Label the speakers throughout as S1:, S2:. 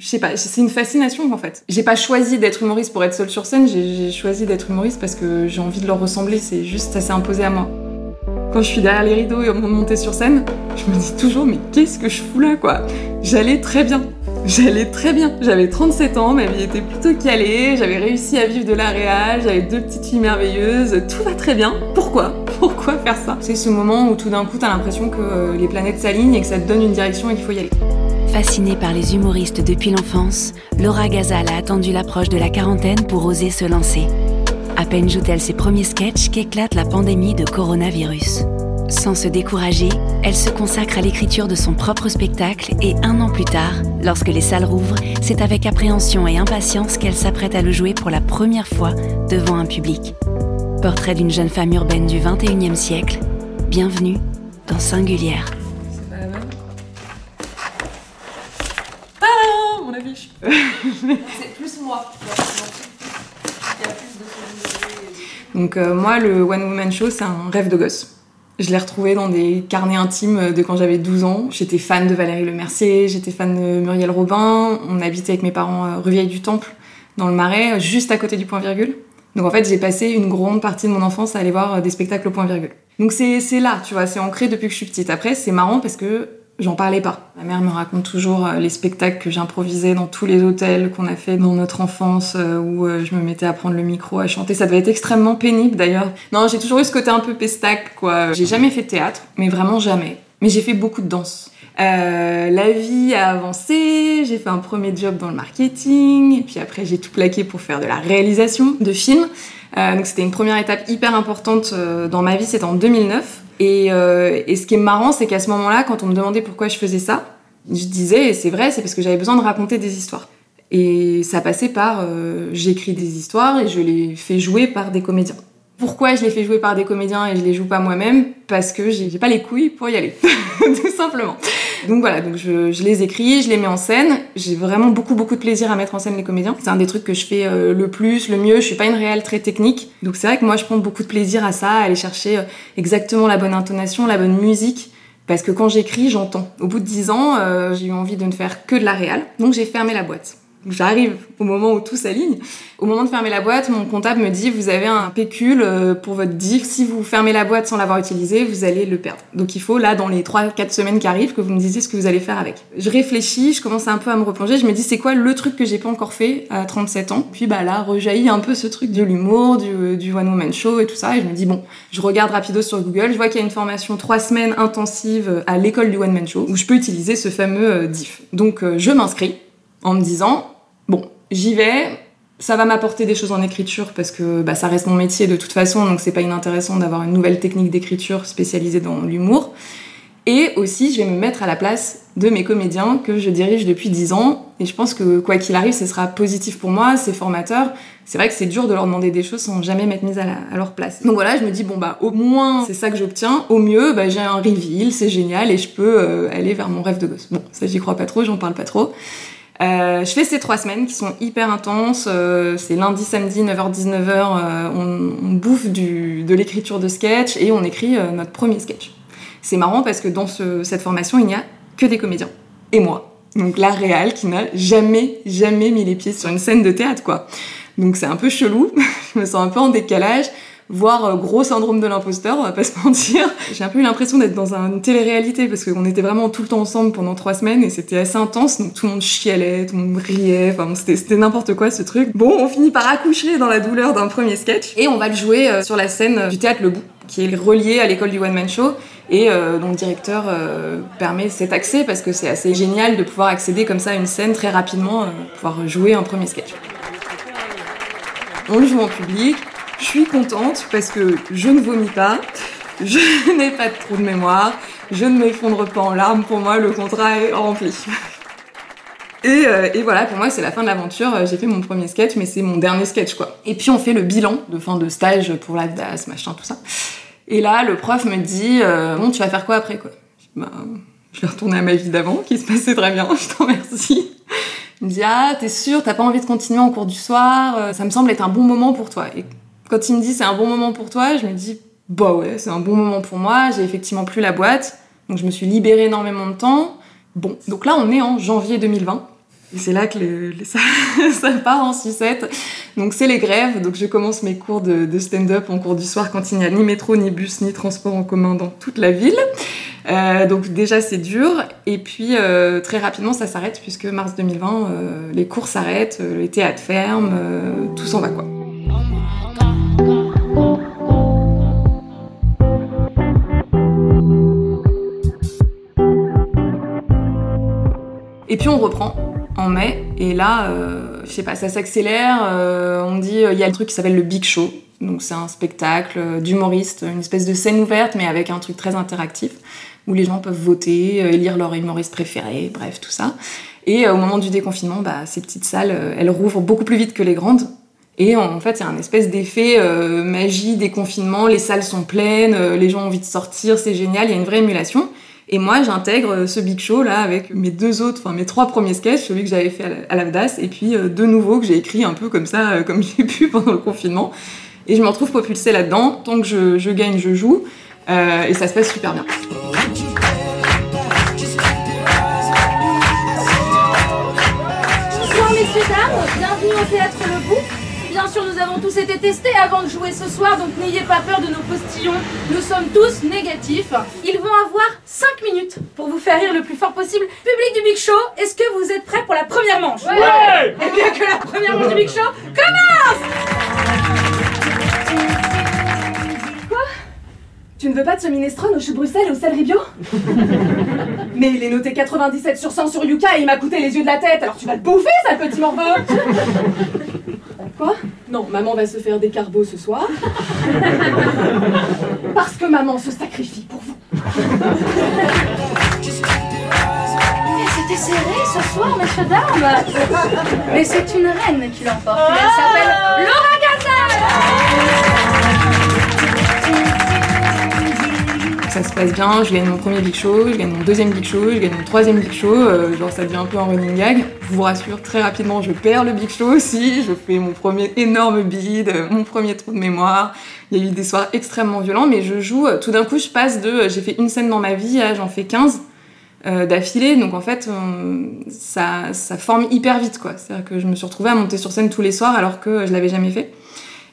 S1: je sais pas, c'est une fascination en fait. J'ai pas choisi d'être humoriste pour être seule sur scène, j'ai choisi d'être humoriste parce que j'ai envie de leur ressembler, c'est juste, ça s'est imposé à moi. Quand je suis derrière les rideaux et monter sur scène, je me dis toujours, mais qu'est-ce que je fous là quoi? J'allais très bien. J'allais très bien. J'avais 37 ans, ma vie était plutôt calée, j'avais réussi à vivre de la réal, j'avais deux petites filles merveilleuses, tout va très bien. Pourquoi? Pourquoi faire ça? C'est ce moment où tout d'un coup t'as l'impression que euh, les planètes s'alignent et que ça te donne une direction et qu'il faut y aller.
S2: Fascinée par les humoristes depuis l'enfance, Laura Gazal a attendu l'approche de la quarantaine pour oser se lancer. À peine joue-t-elle ses premiers sketchs qu'éclate la pandémie de coronavirus. Sans se décourager, elle se consacre à l'écriture de son propre spectacle et un an plus tard, lorsque les salles rouvrent, c'est avec appréhension et impatience qu'elle s'apprête à le jouer pour la première fois devant un public. Portrait d'une jeune femme urbaine du 21e siècle, bienvenue dans Singulière.
S1: C'est plus moi. Donc euh, moi, le One Woman Show, c'est un rêve de gosse. Je l'ai retrouvé dans des carnets intimes de quand j'avais 12 ans. J'étais fan de Valérie Lemercier, j'étais fan de Muriel Robin. On habitait avec mes parents euh, rue Vieille du Temple, dans le Marais, juste à côté du point virgule. Donc en fait, j'ai passé une grande partie de mon enfance à aller voir euh, des spectacles au point virgule. Donc c'est là, tu vois, c'est ancré depuis que je suis petite. Après, c'est marrant parce que j'en parlais pas. Ma mère me raconte toujours euh, les spectacles que j'improvisais dans tous les hôtels qu'on a fait dans notre enfance, euh, où euh, je me mettais à prendre le micro, à chanter. Ça devait être extrêmement pénible d'ailleurs. Non, j'ai toujours eu ce côté un peu pestac, quoi. J'ai jamais fait de théâtre, mais vraiment jamais. Mais j'ai fait beaucoup de danse. la vie a avancé, j'ai fait un premier job dans le marketing, et puis après j'ai tout plaqué pour faire de la réalisation de films. donc c'était une première étape hyper importante dans ma vie, c'était en 2009. Euh, et, ce qui est marrant, c'est qu'à ce moment-là, quand on me demandait pourquoi je faisais ça, je disais, c'est vrai, c'est parce que j'avais besoin de raconter des histoires. Et ça passait par, euh, j'écris des histoires et je les fais jouer par des comédiens. Pourquoi je les fais jouer par des comédiens et je les joue pas moi-même Parce que j'ai pas les couilles pour y aller, tout simplement. Donc voilà, donc je, je, les écris, je les mets en scène. J'ai vraiment beaucoup beaucoup de plaisir à mettre en scène les comédiens. C'est un des trucs que je fais euh, le plus, le mieux. Je suis pas une réelle très technique, donc c'est vrai que moi je prends beaucoup de plaisir à ça, à aller chercher euh, exactement la bonne intonation, la bonne musique. Parce que quand j'écris, j'entends. Au bout de dix ans, euh, j'ai eu envie de ne faire que de la réal, donc j'ai fermé la boîte. J'arrive au moment où tout s'aligne. Au moment de fermer la boîte, mon comptable me dit vous avez un pécule euh, pour votre diff. Si vous fermez la boîte sans l'avoir utilisé, vous allez le perdre. Donc il faut là dans les 3-4 semaines qui arrivent que vous me disiez ce que vous allez faire avec. Je réfléchis, je commence un peu à me replonger. Je me dis c'est quoi le truc que j'ai pas encore fait à 37 ans? Puis bah là rejaillit un peu ce truc de l'humour, du, du one woman show et tout ça. Et je me dis bon, je regarde rapido sur Google, je vois qu'il y a une formation 3 semaines intensive à l'école du one man show où je peux utiliser ce fameux euh, diff. Donc euh, je m'inscris en me disant bon, j'y vais. Ça va m'apporter des choses en écriture parce que bah, ça reste mon métier de toute façon, donc c'est pas inintéressant d'avoir une nouvelle technique d'écriture spécialisée dans l'humour. Et aussi, je vais me mettre à la place de mes comédiens que je dirige depuis 10 ans. Et je pense que quoi qu'il arrive, ce sera positif pour moi, c'est formateur. C'est vrai que c'est dur de leur demander des choses sans jamais m'être mise à, leur place. Donc voilà, je me dis, bon bah au moins c'est ça que j'obtiens. Au mieux, bah, j'ai un reveal, c'est génial et je peux euh, aller vers mon rêve de gosse. Bon, ça j'y crois pas trop, j'en parle pas trop. Euh, je fais ces trois semaines qui sont hyper intenses. Euh, c'est lundi, samedi, 9h-19h. Euh, on, bouffe de l'écriture de sketch et on écrit notre premier sketch. C'est marrant parce que dans cette formation, il n'y a que des comédiens. Et moi. Donc la réal qui n'a jamais, jamais mis les pieds sur une scène de théâtre, quoi. Donc c'est un peu chelou. je me sens un peu en décalage voire euh, gros syndrome de l'imposteur, on va pas se mentir. J'ai un peu eu l'impression d'être dans une télé-réalité parce qu'on était vraiment tout le temps ensemble pendant trois semaines et c'était assez intense, donc tout le monde chialait, tout le monde riait, enfin c'était n'importe quoi ce truc. Bon, on finit par accoucher dans la douleur d'un premier sketch et on va le jouer euh, sur la scène du théâtre Le Bout qui est relié à l'école du One Man Show et euh, dont le directeur permet cet accès parce que c'est assez génial de pouvoir accéder comme ça à une scène très rapidement, pouvoir jouer un premier sketch. On le joue en public, je suis contente parce que je ne vomis pas, je n'ai pas de trou de mémoire, je ne m'effondre pas en larmes. Pour moi, le contrat est rempli. Et, euh, et, voilà, pour moi, c'est la fin de l'aventure. J'ai fait mon premier sketch, mais c'est mon dernier sketch, quoi. Et puis, on fait le bilan de fin de stage pour la DAS, machin, tout ça. Et là, le prof me dit euh, Bon, tu vas faire quoi après, quoi? Bah, Je vais retourner à ma vie d'avant, qui se passait très bien, je t'en remercie. Il me dit Ah, t'es sûr, t'as pas envie de continuer en cours du soir euh, Ça me semble être un bon moment pour toi. Quand il me dit c'est un bon moment pour toi, je me dis bah ouais, c'est un bon moment pour moi. J'ai effectivement plus la boîte, donc je me suis libérée énormément de temps. Bon, donc là on est en janvier 2020. Et c'est là que ça, part en sucette. Donc c'est les grèves. Donc je commence mes cours de, stand-up en cours du soir quand il n'y a ni métro, ni bus, ni transport en commun dans toute la ville. Euh, donc déjà c'est dur. Et puis euh, très rapidement ça s'arrête puisque mars 2020, euh, les cours s'arrêtent, les théâtres ferment, tout s'en va quoi. Puis on reprend en mai. Et là, euh, je sais pas, ça s'accélère. Euh, on dit, il y a un truc qui s'appelle le Big Show. Donc c'est un spectacle euh, d'humoriste, une espèce de scène ouverte, mais avec un truc très interactif, où les gens peuvent voter, élire leur humoriste préféré, bref, tout ça. Et au moment du déconfinement, bah, ces petites salles, elles rouvrent beaucoup plus vite que les grandes. Et en fait, il y un espèce d'effet magie, déconfinement, les salles sont pleines, les gens ont envie de sortir, c'est génial, il y a une vraie émulation. Et moi, j'intègre euh, ce Big Show là avec mes deux autres, enfin mes trois premiers sketchs, celui que j'avais fait à l'Avdas et puis euh, deux nouveaux que j'ai écrits un peu comme ça, euh, comme j'ai pu pendant le confinement. Et je me retrouve propulsée là-dedans. Tant que je, je, gagne, je joue. et ça se passe super bien.
S3: Bonsoir messieurs, dames, bienvenue au Théâtre Le Bout bien sûr, nous avons tous été testés avant de jouer ce soir, donc n'ayez pas peur de nos postillons. Nous sommes tous négatifs. Ils vont avoir 5 minutes pour vous faire rire le plus fort possible. Public du Big Show, est-ce que vous êtes prêts pour la première manche
S4: Ouais
S3: Et bien que la première manche du Big Show commence Quoi? Tu ne veux pas de ce minestrone au chou de Bruxelles et au céleri bio Mais il est noté 97 sur 100 sur Yuka et il m'a coûté les yeux de la tête, alors tu vas le bouffer, ça, petit morveux Quoi? Non, maman va se faire des carbos ce soir. Parce que maman se sacrifie pour vous. C'était serré ce soir, messieurs dames. Mais c'est une reine qui l'emporte. Elle s'appelle Laura
S1: ça se passe bien, je gagne mon premier big show, je gagne mon deuxième big show, je gagne mon troisième big show, euh, genre ça devient un peu un running gag. Je vous rassure, très rapidement, je perds le big show aussi, je fais mon premier énorme bide, euh, mon premier trou de mémoire. Il y a eu des soirs extrêmement violents, mais je joue, euh, tout d'un coup, je passe de j'ai fait une scène dans ma vie à j'en fais 15 d'affilée, donc en fait, ça, ça forme hyper vite, quoi. C'est-à-dire que je me suis retrouvée à monter sur scène tous les soirs alors que je l'avais jamais fait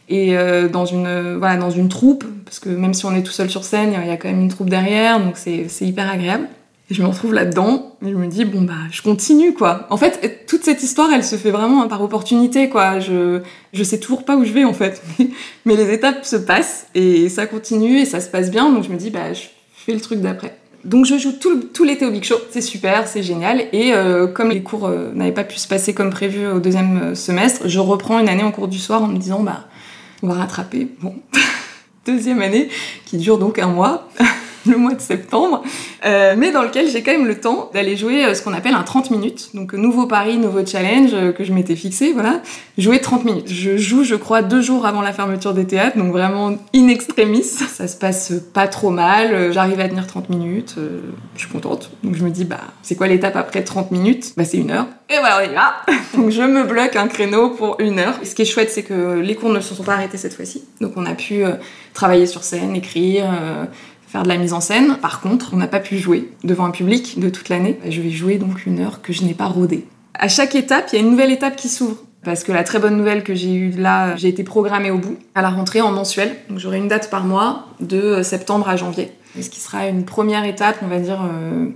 S1: et euh, dans une voilà dans une troupe parce que même si on est tout seul sur scène il y a quand même une troupe derrière donc c'est hyper agréable. Je me retrouve là-dedans et je me dis bon bah je continue quoi. En fait toute cette histoire elle se fait vraiment par opportunité quoi. Je je sais toujours pas où je vais en fait. Mais les étapes se passent et ça continue et ça se passe bien donc je me dis bah je fais le truc d'après. Donc je joue tout, tout l'été au Big Show, c'est super, c'est génial. Et euh, comme les cours euh, n'avaient pas pu se passer comme prévu au deuxième semestre, je reprends une année en cours du soir en me disant bah on va rattraper. Bon, deuxième année qui dure donc un mois. le mois de septembre, euh, mais dans lequel j'ai quand même le temps d'aller jouer euh, ce qu'on appelle un 30 minutes. Donc nouveau pari, nouveau challenge euh, que je m'étais fixé, voilà. Jouer 30 minutes. Je joue, je crois, deux jours avant la fermeture des théâtres, donc vraiment in extremis. Ça se passe pas trop mal, j'arrive à tenir 30 minutes, je suis contente. Donc je me dis, bah, c'est quoi l'étape après 30 minutes? Bah c'est une heure. Et voilà, on y va Donc je me bloque un créneau pour une heure. Ce qui est chouette, c'est que les cours ne se sont pas arrêtés cette fois-ci. Donc on a pu travailler sur scène, écrire, faire de la mise en scène. Par contre, on n'a pas pu jouer devant un public de toute l'année. Je vais jouer donc une heure que je n'ai pas rodée. À chaque étape, il y a une nouvelle étape qui s'ouvre. Parce que la très bonne nouvelle que j'ai eue là, j'ai été programmée au bout, à la rentrée en mensuel. Donc j'aurai une date par mois, de septembre à janvier. Ce qui sera une première étape, on va dire, euh,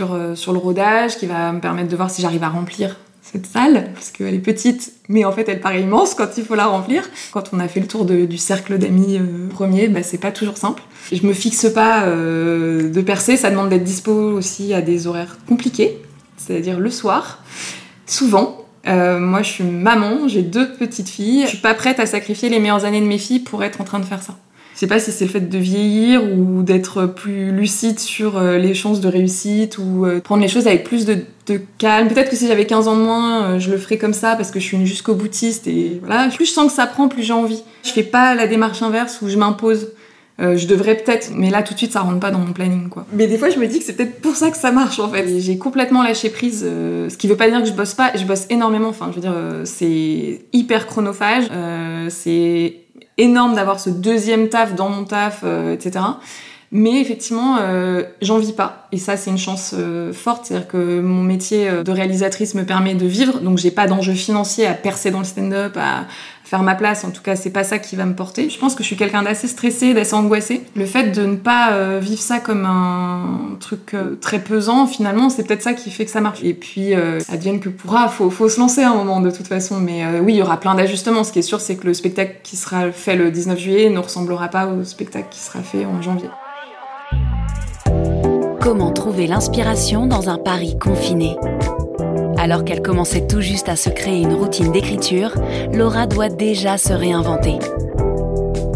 S1: euh, sur le rodage, qui va me permettre de voir si j'arrive à remplir cette salle, parce qu'elle est petite, mais en fait elle paraît immense quand il faut la remplir. Quand on a fait le tour du cercle d'amis euh, premier, bah, c'est pas toujours simple. Je me fixe pas euh, de percer, ça demande d'être dispo aussi à des horaires compliqués, c'est-à-dire le soir, souvent. Euh, moi je suis maman, j'ai deux petites filles, je suis pas prête à sacrifier les meilleures années de mes filles pour être en train de faire ça. Je sais pas si c'est le fait de vieillir ou d'être plus lucide sur euh, les chances de réussite ou euh, prendre les choses avec plus de, calme. Peut-être que si j'avais 15 ans de moins, euh, je le ferais comme ça parce que je suis une jusqu'au boutiste et voilà. Plus je sens que ça prend, plus j'ai envie. Je fais pas la démarche inverse où je m'impose. je devrais peut-être, mais là tout de suite ça rentre pas dans mon planning quoi. Mais des fois je me dis que c'est peut-être pour ça que ça marche en fait. J'ai complètement lâché prise, ce qui veut pas dire que je bosse pas, je bosse énormément. Enfin, je veux dire, c'est hyper chronophage, c'est énorme d'avoir ce deuxième taf dans mon taf, euh, etc. Mais effectivement, euh, j'en vis pas. Et ça, c'est une chance euh, forte. C'est-à-dire que mon métier euh, de réalisatrice me permet de vivre. Donc, j'ai pas d'enjeu financier à percer dans le stand-up, à faire ma place. En tout cas, c'est pas ça qui va me porter. Je pense que je suis quelqu'un d'assez stressé, d'assez angoissé. Le fait de ne pas vivre ça comme un truc très pesant, finalement, c'est peut-être ça qui fait que ça marche. Et puis, advienne que pourra, faut, faut se lancer à un moment de toute façon. Mais oui, il y aura plein d'ajustements. Ce qui est sûr, c'est que le spectacle qui sera fait le 19 juillet ne ressemblera pas au spectacle qui sera fait en janvier.
S2: Comment trouver l'inspiration dans un Paris confiné? Alors qu'elle commençait tout juste à se créer une routine d'écriture, Laura doit déjà se réinventer.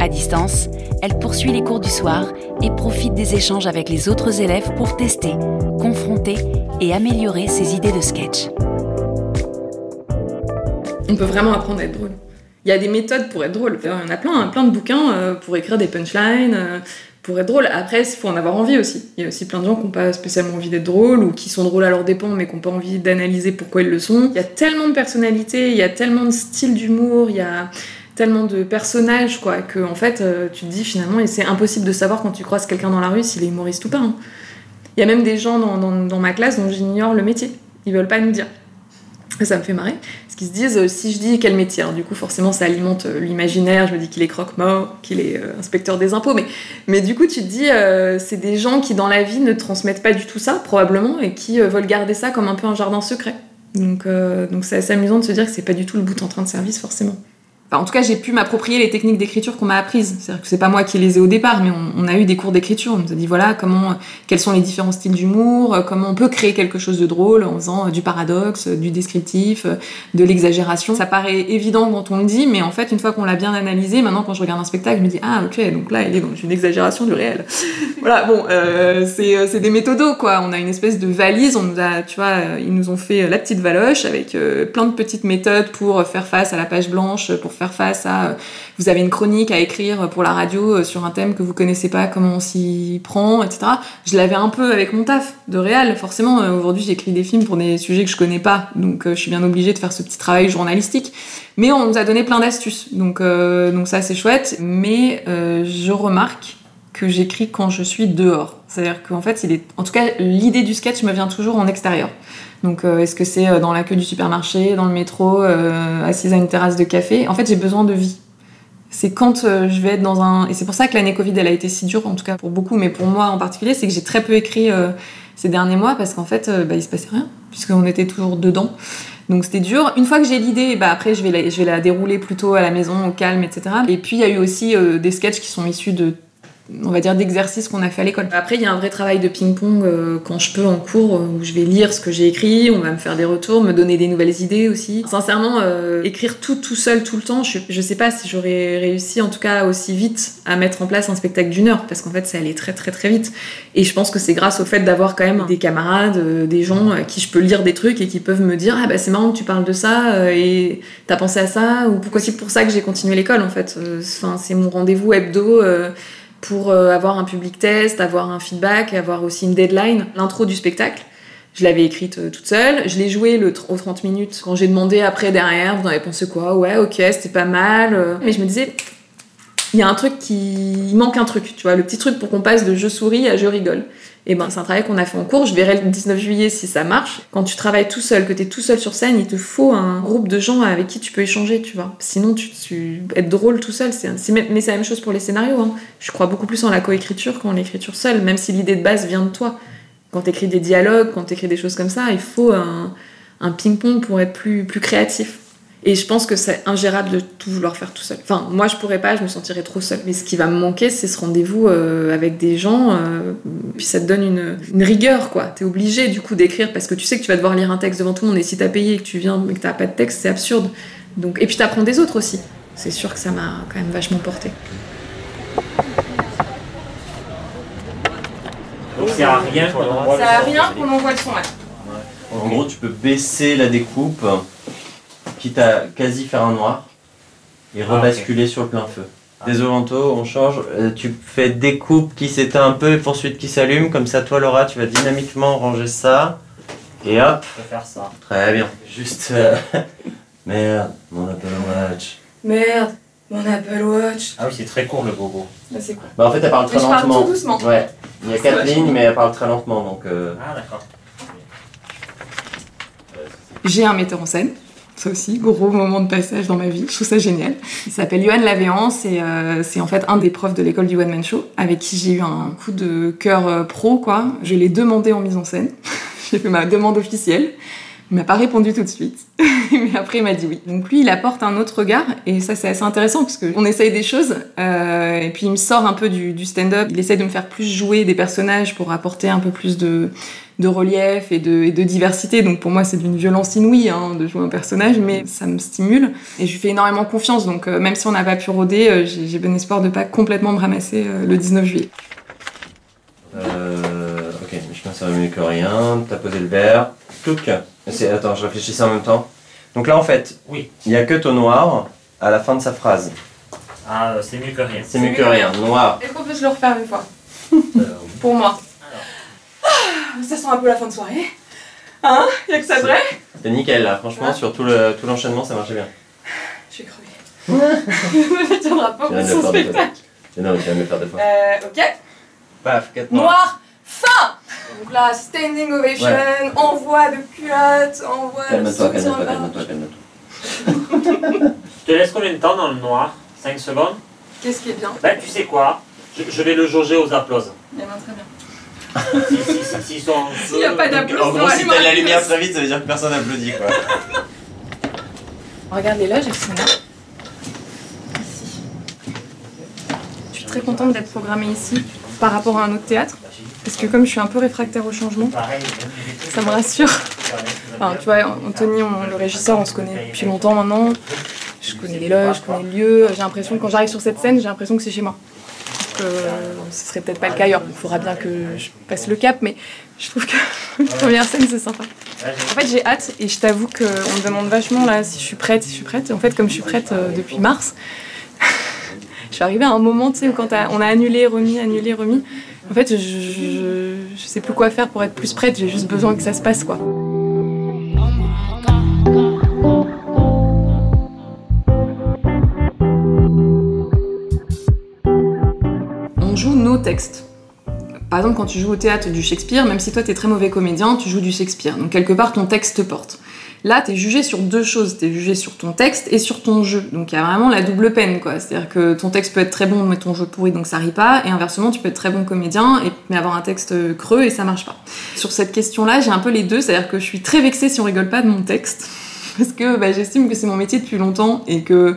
S2: À distance, elle poursuit les cours du soir et profite des échanges avec les autres élèves pour tester, confronter et améliorer ses idées de sketch.
S1: On peut vraiment apprendre à être drôle. Il y a des méthodes pour être drôle. Il y en a plein, plein de bouquins euh, pour écrire des punchlines, euh, pour être drôle. Après, il faut en avoir envie aussi. Il y a aussi plein de gens qui n'ont pas spécialement envie d'être drôles ou qui sont drôles à leur dépens mais qui n'ont pas envie d'analyser pourquoi ils le sont. Il y a tellement de personnalités, il y a tellement de styles d'humour, il y a tellement de personnages quoi que en fait euh, tu te dis finalement et c'est impossible de savoir quand tu croises quelqu'un dans la rue s'il est humoriste ou pas. Hein. Il y a même des gens dans, dans ma classe dont j'ignore le métier. Ils veulent pas nous dire. Ça me fait marrer se disent euh, si je dis quel métier, du coup forcément ça alimente euh, l'imaginaire, je me dis qu'il est croque-mort, qu'il est euh, inspecteur des impôts, mais, mais du coup tu te dis c'est des gens qui dans la vie ne transmettent pas du tout ça probablement et qui veulent garder ça comme un peu un jardin secret. Donc donc c'est assez amusant de se dire que c'est pas du tout le bout en train de service forcément en tout cas, j'ai pu m'approprier les techniques d'écriture qu'on m'a apprises. C'est-à-dire que c'est pas moi qui les ai au départ, mais on, a eu des cours d'écriture. On nous a dit voilà comment, quels sont les différents styles d'humour, euh, comment on peut créer quelque chose de drôle en faisant euh, du paradoxe, euh, du descriptif, de l'exagération. Ça paraît évident quand on le dit, mais en fait, une fois qu'on l'a bien analysé, maintenant quand je regarde un spectacle, je me dis ah ok, donc là, il est dans une exagération du réel. voilà, bon, c'est des méthodos quoi. On a une espèce de valise. On nous a, tu vois, ils nous ont fait la petite valoche avec plein de petites méthodes pour faire face à la page blanche, pour face à vous avez une chronique à écrire pour la radio euh, sur un thème que vous connaissez pas, comment on s'y prend, etc. Je l'avais un peu avec mon taf de réel. Forcément, euh, aujourd'hui, j'écris des films pour des sujets que je connais pas, donc euh, je suis bien obligée de faire ce petit travail journalistique. Mais on nous a donné plein d'astuces, donc, donc ça c'est chouette. Mais je remarque que j'écris quand je suis dehors. C'est-à-dire qu'en fait, il est... en tout cas, l'idée du sketch me vient toujours en extérieur. Donc, euh, est-ce que c'est euh, dans la queue du supermarché, dans le métro, euh, assise à une terrasse de café? En fait, j'ai besoin de vie. C'est quand je vais être dans un. Et c'est pour ça que l'année Covid, elle a été si dure, en tout cas pour beaucoup, mais pour moi en particulier, c'est que j'ai très peu écrit ces derniers mois parce qu'en fait, bah, il se passait rien, puisqu'on était toujours dedans. Donc c'était dur. Une fois que j'ai l'idée, bah après je vais, la, je vais la dérouler plutôt à la maison, au calme, etc. Et puis il y a eu aussi des sketchs qui sont issus de on va dire, d'exercice qu'on a fait à l'école. Après, il y a un vrai travail de ping-pong euh, quand je peux en cours, euh, où je vais lire ce que j'ai écrit, on va me faire des retours, me donner des nouvelles idées aussi. Sincèrement, euh, écrire tout tout seul tout le temps, je, je sais pas si j'aurais réussi, en tout cas aussi vite, à mettre en place un spectacle d'une heure, parce qu'en fait, ça allait très très très vite. Et je pense que c'est grâce au fait d'avoir quand même des camarades, des gens à qui je peux lire des trucs et qui peuvent me dire, ah bah c'est marrant que tu parles de ça, et t'as pensé à ça, ou pourquoi c'est pour ça que j'ai continué l'école en fait. Enfin, c'est mon rendez-vous hebdo pour euh, avoir un public test, avoir un feedback, avoir aussi une deadline. L'intro du spectacle, je l'avais écrite euh, toute seule. Je l'ai joué le, aux 30 minutes. Quand j'ai demandé après derrière, vous en avez pensé quoi? Ouais, ok, c'était pas mal. Euh. Mais je me disais, il y a un truc qui. Il manque un truc, tu vois, le petit truc pour qu'on passe de je souris à je rigole. Et ben, c'est un travail qu'on a fait en cours. Je verrai le 19 juillet si ça marche. Quand tu travailles tout seul, que tu es tout seul sur scène, il te faut un groupe de gens avec qui tu peux échanger, tu vois. Sinon, tu, tu être drôle tout seul, c'est, mais c'est la même chose pour les scénarios. Hein. Je crois beaucoup plus en la coécriture qu'en l'écriture seule, même si l'idée de base vient de toi. Quand tu écris des dialogues, quand tu écris des choses comme ça, il faut un, ping-pong pour être plus créatif. Et je pense que c'est ingérable de tout vouloir faire tout seul. Enfin, moi, je pourrais pas, je me sentirais trop seule. Mais ce qui va me manquer, c'est ce rendez-vous euh, avec des gens. Euh, puis ça te donne une, une rigueur, quoi. T'es obligé, du coup, d'écrire parce que tu sais que tu vas devoir lire un texte devant tout le monde. Et si t'as payé et que tu viens mais que t'as pas de texte, c'est absurde. Donc, et puis t'apprends des autres aussi. C'est sûr que ça m'a quand même vachement porté.
S4: Donc, ça sert à rien qu'on envoie
S1: Ça a rien qu'on envoie le son, là.
S5: En gros, tu peux baisser la découpe quitte à quasi faire un noir et ah, rebasculer sur le plein feu. Ah. Désolé Anto, on change. Euh, tu fais découpe qui s'éteint un peu et poursuite qui s'allume. Comme ça, toi Laura, tu vas dynamiquement ranger ça. Et hop.
S4: Je vais faire ça.
S5: Très bien. Juste. Euh, merde, mon Apple Watch.
S1: Merde. mon Apple Watch.
S4: Ah oui, c'est très court le gogo.
S1: Là, c'est quoi
S5: Bah en fait elle parle très
S1: Mais je parle
S5: lentement.
S1: tout doucement.
S5: Ouais. Il y a quatre
S1: vachement
S5: lignes mais elle parle très lentement donc. euh,
S4: Ah d'accord.
S1: J'ai un metteur en scène. Ça aussi, gros moment de passage dans ma vie. Je trouve ça génial. Il s'appelle Johan Lavéance et euh, c'est en fait un des profs de l'école du One Man Show avec qui j'ai eu un coup de cœur euh, pro, quoi. Je l'ai demandé en mise en scène. j'ai fait ma demande officielle. Il m'a pas répondu tout de suite. Mais après, il m'a dit oui. Donc lui, il apporte un autre regard et ça, c'est assez intéressant parce qu'on essaye des choses euh, et puis il me sort un peu du, du stand-up. Il essaye de me faire plus jouer des personnages pour apporter un peu plus de, de relief et de, et de diversité. Donc pour moi, c'est d'une violence inouïe hein, de jouer un personnage, mais ça me stimule. Et je lui fais énormément confiance. Donc euh, même si on n'a pas pu rôder, euh, j'ai bon espoir de pas complètement me ramasser euh, le 19 juillet.
S5: Euh, ok, je pense que ça va mieux que rien. T'as posé le verre. Touc. C'est- Attends, je réfléchissais en même temps. Donc là, en fait,
S4: Oui.
S5: il y a que ton noir à la fin de sa phrase.
S4: Ah, c'est mieux que rien.
S5: C'est mieux que rien. Noir.
S1: Est-ce qu'on peut se le refaire une fois
S4: Euh, oui.
S1: Pour moi. Ça sent un peu la fin de soirée. Hein Y'a que ça de vrai
S5: C'est nickel là, franchement, sur tout le- tout l'enchaînement, ça marchait bien.
S1: Je vais crever. ne tiendra pas pour
S5: de
S1: son spectacle.
S5: Non, tu de le faire deux fois.
S1: Euh, ok.
S5: Paf, 4 points.
S1: Noir, fin Donc là, standing ovation, envoi de culotte, envoi de
S5: Calme-toi, calme-toi, calme-toi, calme-toi.
S4: Je te laisse combien de temps dans le noir? 5 secondes?
S1: Qu'est-ce qui est bien?
S4: Ben tu sais quoi? Je, je vais le jauger aux applauses.
S1: Il y en a un très bien. S'il y a
S4: feu,
S1: pas d'applaudissements,
S5: En gros, si t'as la lumière très vite, ça veut dire que personne applaudit quoi.
S1: Regarde les loges, elles sont là. Ici. Je suis très contente d'être programmée ici par rapport à un autre théâtre. Parce que comme je suis un peu réfractaire au changement, ça me rassure. Enfin, tu vois, Anthony, on- le régisseur, on se connaît depuis longtemps maintenant. Je connais les loges, je connais le lieu. J'ai l'impression que quand j'arrive sur cette scène, j'ai l'impression que c'est chez moi. Ce serait peut-être pas le cas ailleurs. Il faudra bien que je passe le cap, mais je trouve que la première scène, c'est sympa. En fait, j'ai hâte et je t'avoue qu'on me demande vachement là si je suis prête, si je suis prête. En fait, comme je suis prête euh, depuis mars, je suis arrivée à un moment, où quand on a annulé, remis, annulé, remis. En fait, je, je, je sais plus quoi faire pour être plus prête. J'ai juste besoin que ça se passe, quoi. Textes. Par exemple, quand tu joues au théâtre du Shakespeare, même si toi t'es très mauvais comédien, tu joues du Shakespeare. Donc quelque part, ton texte te porte. Là, t'es jugé sur deux choses. T'es jugé sur ton texte et sur ton jeu. Donc il y a vraiment la double peine, quoi. C'est-à-dire que ton texte peut être très bon, mais ton jeu pourri, donc ça rit pas. Et inversement, tu peux être très bon comédien, et, mais avoir un texte creux et ça marche pas. Sur cette question-là, j'ai un peu les deux. C'est-à-dire que je suis très vexée si on rigole pas de mon texte. Parce que bah, j'estime que c'est mon métier depuis longtemps et que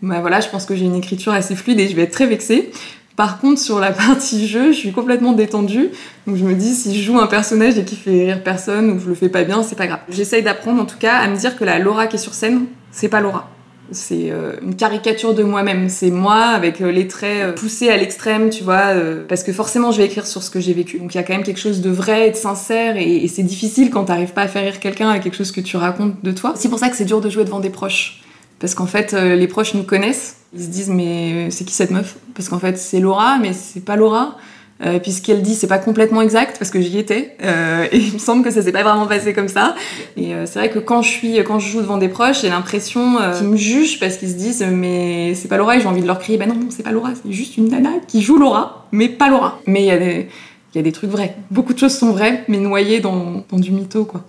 S1: bah, voilà, je pense que j'ai une écriture assez fluide et je vais être très vexée. Par contre, sur la partie jeu, je suis complètement détendue. Donc je me dis, si je joue un personnage et qui fait rire personne ou je le fais pas bien, c'est pas grave. J'essaye d'apprendre en tout cas à me dire que la Laura qui est sur scène, c'est pas Laura. C'est euh, une caricature de moi-même. C'est moi avec euh, les traits euh, poussés à l'extrême, tu vois. parce que forcément, je vais écrire sur ce que j'ai vécu. Donc il y a quand même quelque chose de vrai et de sincère. Et, et c'est difficile quand t'arrives pas à faire rire quelqu'un avec quelque chose que tu racontes de toi. C'est pour ça que c'est dur de jouer devant des proches. Parce qu'en fait, euh, les proches nous connaissent. Ils se disent, mais c'est qui cette meuf? Parce qu'en fait, c'est Laura, mais c'est pas Laura. Euh, puis ce qu'elle dit, c'est pas complètement exact parce que j'y étais. Euh, et il me semble que ça s'est pas vraiment passé comme ça. Et euh, c'est vrai que quand je suis, quand je joue devant des proches, j'ai l'impression qu'ils me jugent parce qu'ils se disent, mais c'est pas Laura. Et j'ai envie de leur crier, bah non, c'est pas Laura, c'est juste une nana qui joue Laura, mais pas Laura. Mais il y a des, il y a des trucs vrais. Beaucoup de choses sont vraies, mais noyées dans, dans du mytho, quoi.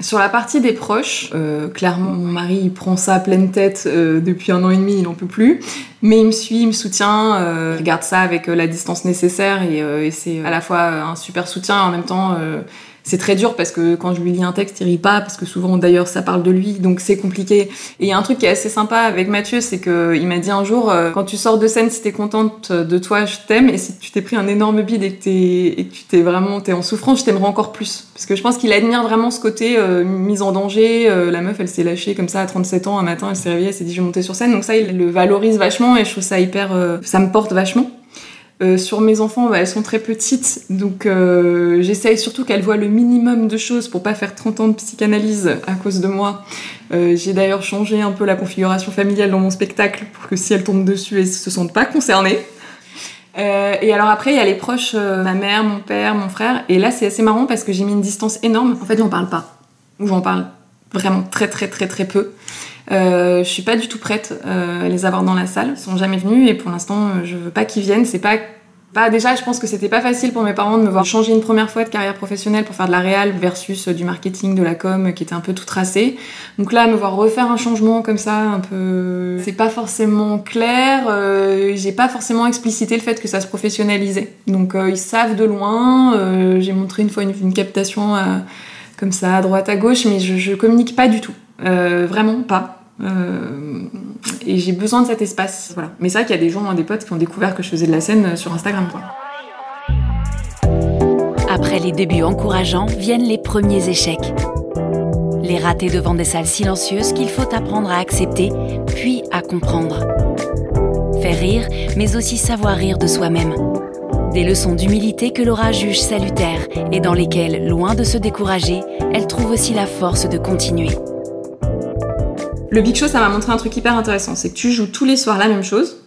S1: Sur la partie des proches, euh, clairement, mon mari il prend ça à pleine tête euh, depuis un an et demi, il n'en peut plus. Mais il me suit, il me soutient, euh, il garde ça avec euh, la distance nécessaire et, et c'est à la fois un super soutien et en même temps c'est très dur parce que quand je lui lis un texte, il rit pas parce que souvent d'ailleurs ça parle de lui donc c'est compliqué. Et il y a un truc qui est assez sympa avec Mathieu, c'est que il m'a dit un jour euh, quand tu sors de scène, si t'es contente de toi, je t'aime et si tu t'es pris un énorme bide et que t'es et que tu t'es vraiment t'es en souffrance, je t'aimerais encore plus parce que je pense qu'il admire vraiment ce côté euh, mise en danger. Euh, la meuf, elle s'est lâchée comme ça à 37 ans un matin, elle s'est réveillée, elle s'est dit je vais monter sur scène donc ça il le valorise vachement et je trouve ça hyper euh, ça me porte vachement. Euh, sur mes enfants, bah, elles sont très petites, donc euh, j'essaye surtout qu'elles voient le minimum de choses pour pas faire 30 ans de psychanalyse à cause de moi. Euh, J'ai d'ailleurs changé un peu la configuration familiale dans mon spectacle pour que si elles tombent dessus, elles se sentent pas concernées. Et alors après, il y a les proches, ma mère, mon père, mon frère, et là c'est assez marrant parce que j'ai mis une distance énorme. En fait, j'en parle pas, ou j'en parle vraiment très très très très peu. Euh, je suis pas du tout prête euh, à les avoir dans la salle. Ils sont jamais venus et pour l'instant, euh, je veux pas qu'ils viennent. C'est pas bah déjà, je pense que c'était pas facile pour mes parents de me voir changer une première fois de carrière professionnelle pour faire de la réal versus euh, du marketing, de la com qui était un peu tout tracé. Donc là, me voir refaire un changement comme ça, un peu, c'est pas forcément clair. J'ai pas forcément explicité le fait que ça se professionnalisait. Donc ils savent de loin. J'ai montré une fois une, captation comme ça à droite à gauche, mais je, je communique pas du tout. Euh, vraiment pas. Euh, et j'ai besoin de cet espace. Voilà. Mais c'est vrai qu'il y a des gens, hein, des potes qui ont découvert que je faisais de la scène euh, sur Instagram. Quoi.
S2: Après les débuts encourageants viennent les premiers échecs. Les ratés devant des salles silencieuses qu'il faut apprendre à accepter, puis à comprendre. Faire rire, mais aussi savoir rire de soi-même. Des leçons d'humilité que Laura juge salutaires et dans lesquelles, loin de se décourager, elle trouve aussi la force de continuer.
S1: Le Big Show, ça m'a montré un truc hyper intéressant. C'est que tu joues tous les soirs la même chose,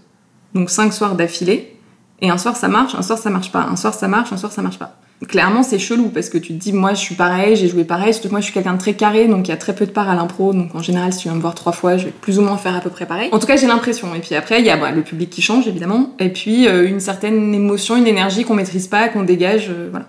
S1: donc cinq soirs d'affilée, et un soir ça marche, un soir ça marche pas, un soir ça marche, un soir ça marche pas. Clairement, c'est chelou parce que tu te dis, moi je suis pareil, j'ai joué pareil, surtout que moi je suis quelqu'un de très carré, donc il y a très peu de part à l'impro, donc en général, si tu viens me voir trois fois, je vais plus ou moins faire à peu près pareil. En tout cas, j'ai l'impression. Et puis après, il y a bah, le public qui change, évidemment, et puis euh, une certaine émotion, une énergie qu'on maîtrise pas, qu'on dégage, euh, voilà.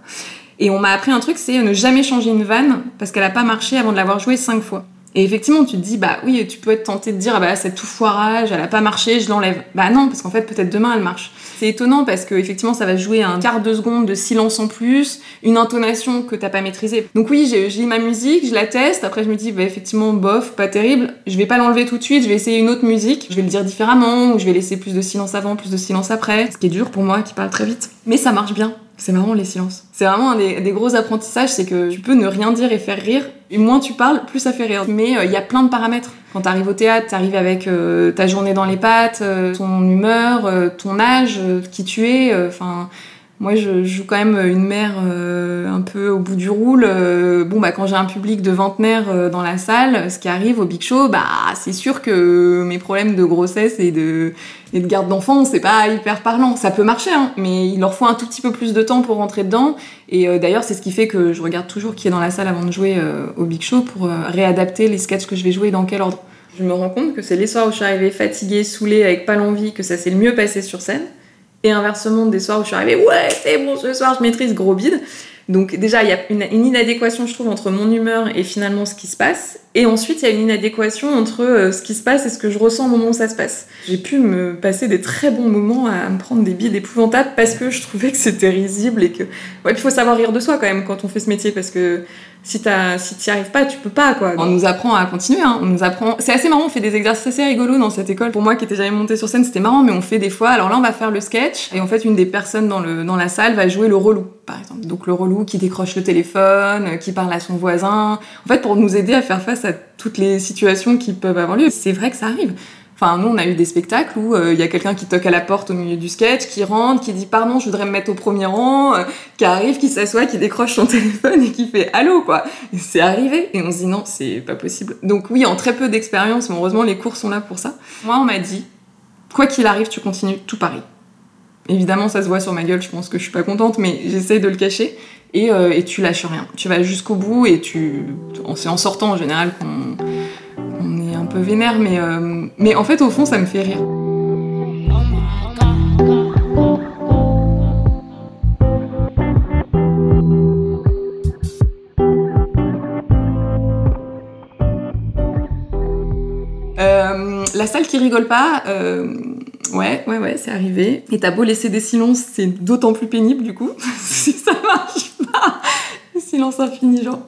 S1: Et on m'a appris un truc, c'est ne jamais changer une vanne parce qu'elle a pas marché avant de l'avoir jouée cinq fois. Et effectivement, tu te dis, bah oui, tu peux être tenté de dire, ah bah cette tout foirage, elle a pas marché, je l'enlève. Bah non, parce qu'en fait, peut-être demain, elle marche. C'est étonnant parce que effectivement, ça va jouer un quart de seconde de silence en plus, une intonation que t'as pas maîtrisée. Donc oui, j'ai j'ai ma musique, je la teste, après je me dis, bah effectivement, bof, pas terrible, je vais pas l'enlever tout de suite, je vais essayer une autre musique, je vais le dire différemment, ou je vais laisser plus de silence avant, plus de silence après, ce qui est dur pour moi qui parle très vite. Mais ça marche bien. C'est marrant les silences. C'est vraiment un des, gros apprentissages, c'est que tu peux ne rien dire et faire rire. Et moins tu parles, plus ça fait rire. Mais euh, il y a plein de paramètres. Quand t'arrives au théâtre, t'arrives avec euh, ta journée dans les pattes, euh, ton humeur, ton âge, qui tu es. Enfin, moi je joue quand même une mère euh, un peu au bout du roule. Euh, bon bah quand j'ai un public de vingtenaires euh, dans la salle, ce qui arrive au Big Show, bah c'est sûr que mes problèmes de grossesse et de et de garde d'enfants, c'est pas hyper parlant. Ça peut marcher, hein, mais il leur faut un tout petit peu plus de temps pour rentrer dedans. Et euh, d'ailleurs, c'est ce qui fait que je regarde toujours qui est dans la salle avant de jouer au Big Show pour réadapter les sketchs que je vais jouer dans quel ordre. Je me rends compte que c'est les soirs où je suis arrivée fatiguée, saoulée, avec pas l'envie, que ça s'est le mieux passé sur scène. Et inversement, des soirs où je suis arrivée, ouais, c'est bon, ce soir, je maîtrise gros bide. Donc déjà, il y a une, inadéquation, je trouve, entre mon humeur et finalement ce qui se passe. Et ensuite, il y a une inadéquation entre euh, ce qui se passe et ce que je ressens au moment où ça se passe. J'ai pu me passer des très bons moments à me prendre des bides épouvantables parce que je trouvais que c'était risible et que... Ouais, il faut savoir rire de soi quand même quand on fait ce métier parce que si t'as- si t'y arrives pas, tu peux pas quoi. On nous apprend à continuer, hein. on nous apprend. C'est assez marrant, on fait des exercices assez rigolos dans cette école. Pour moi qui étais jamais montée sur scène, c'était marrant, mais on fait des fois. Alors là, on va faire le sketch et en fait, une des personnes dans le dans la salle va jouer le relou, par exemple. Donc le relou qui décroche le téléphone, euh, qui parle à son voisin. En fait, pour nous aider à faire face à toutes les situations qui peuvent avoir lieu. C'est vrai que ça arrive. Enfin, nous, on a eu des spectacles où euh, il y a quelqu'un qui toque à la porte au milieu du sketch, qui rentre, qui dit pardon, je voudrais me mettre au premier rang, euh, qui arrive, qui s'assoit, qui décroche son téléphone et qui fait allô, quoi. C'est arrivé. Et on se dit non, c'est pas possible. Donc oui, en très peu d'expérience, mais heureusement, les cours sont là pour ça. Moi, on m'a dit, quoi qu'il arrive, tu continues tout pareil. Évidemment, ça se voit sur ma gueule, je pense que je suis pas contente, mais j'essaye de le cacher. Et, euh, et tu lâches rien. Tu vas jusqu'au bout et tu. C'est en sortant en général qu'on on est un peu vénère, mais, euh, mais en fait, au fond, ça me fait rire. Euh, la salle qui rigole pas, euh, ouais, ouais, ouais, c'est arrivé. Et t'as beau laisser des silences, c'est d'autant plus pénible du coup. si ça marche pas, le silence infini, genre.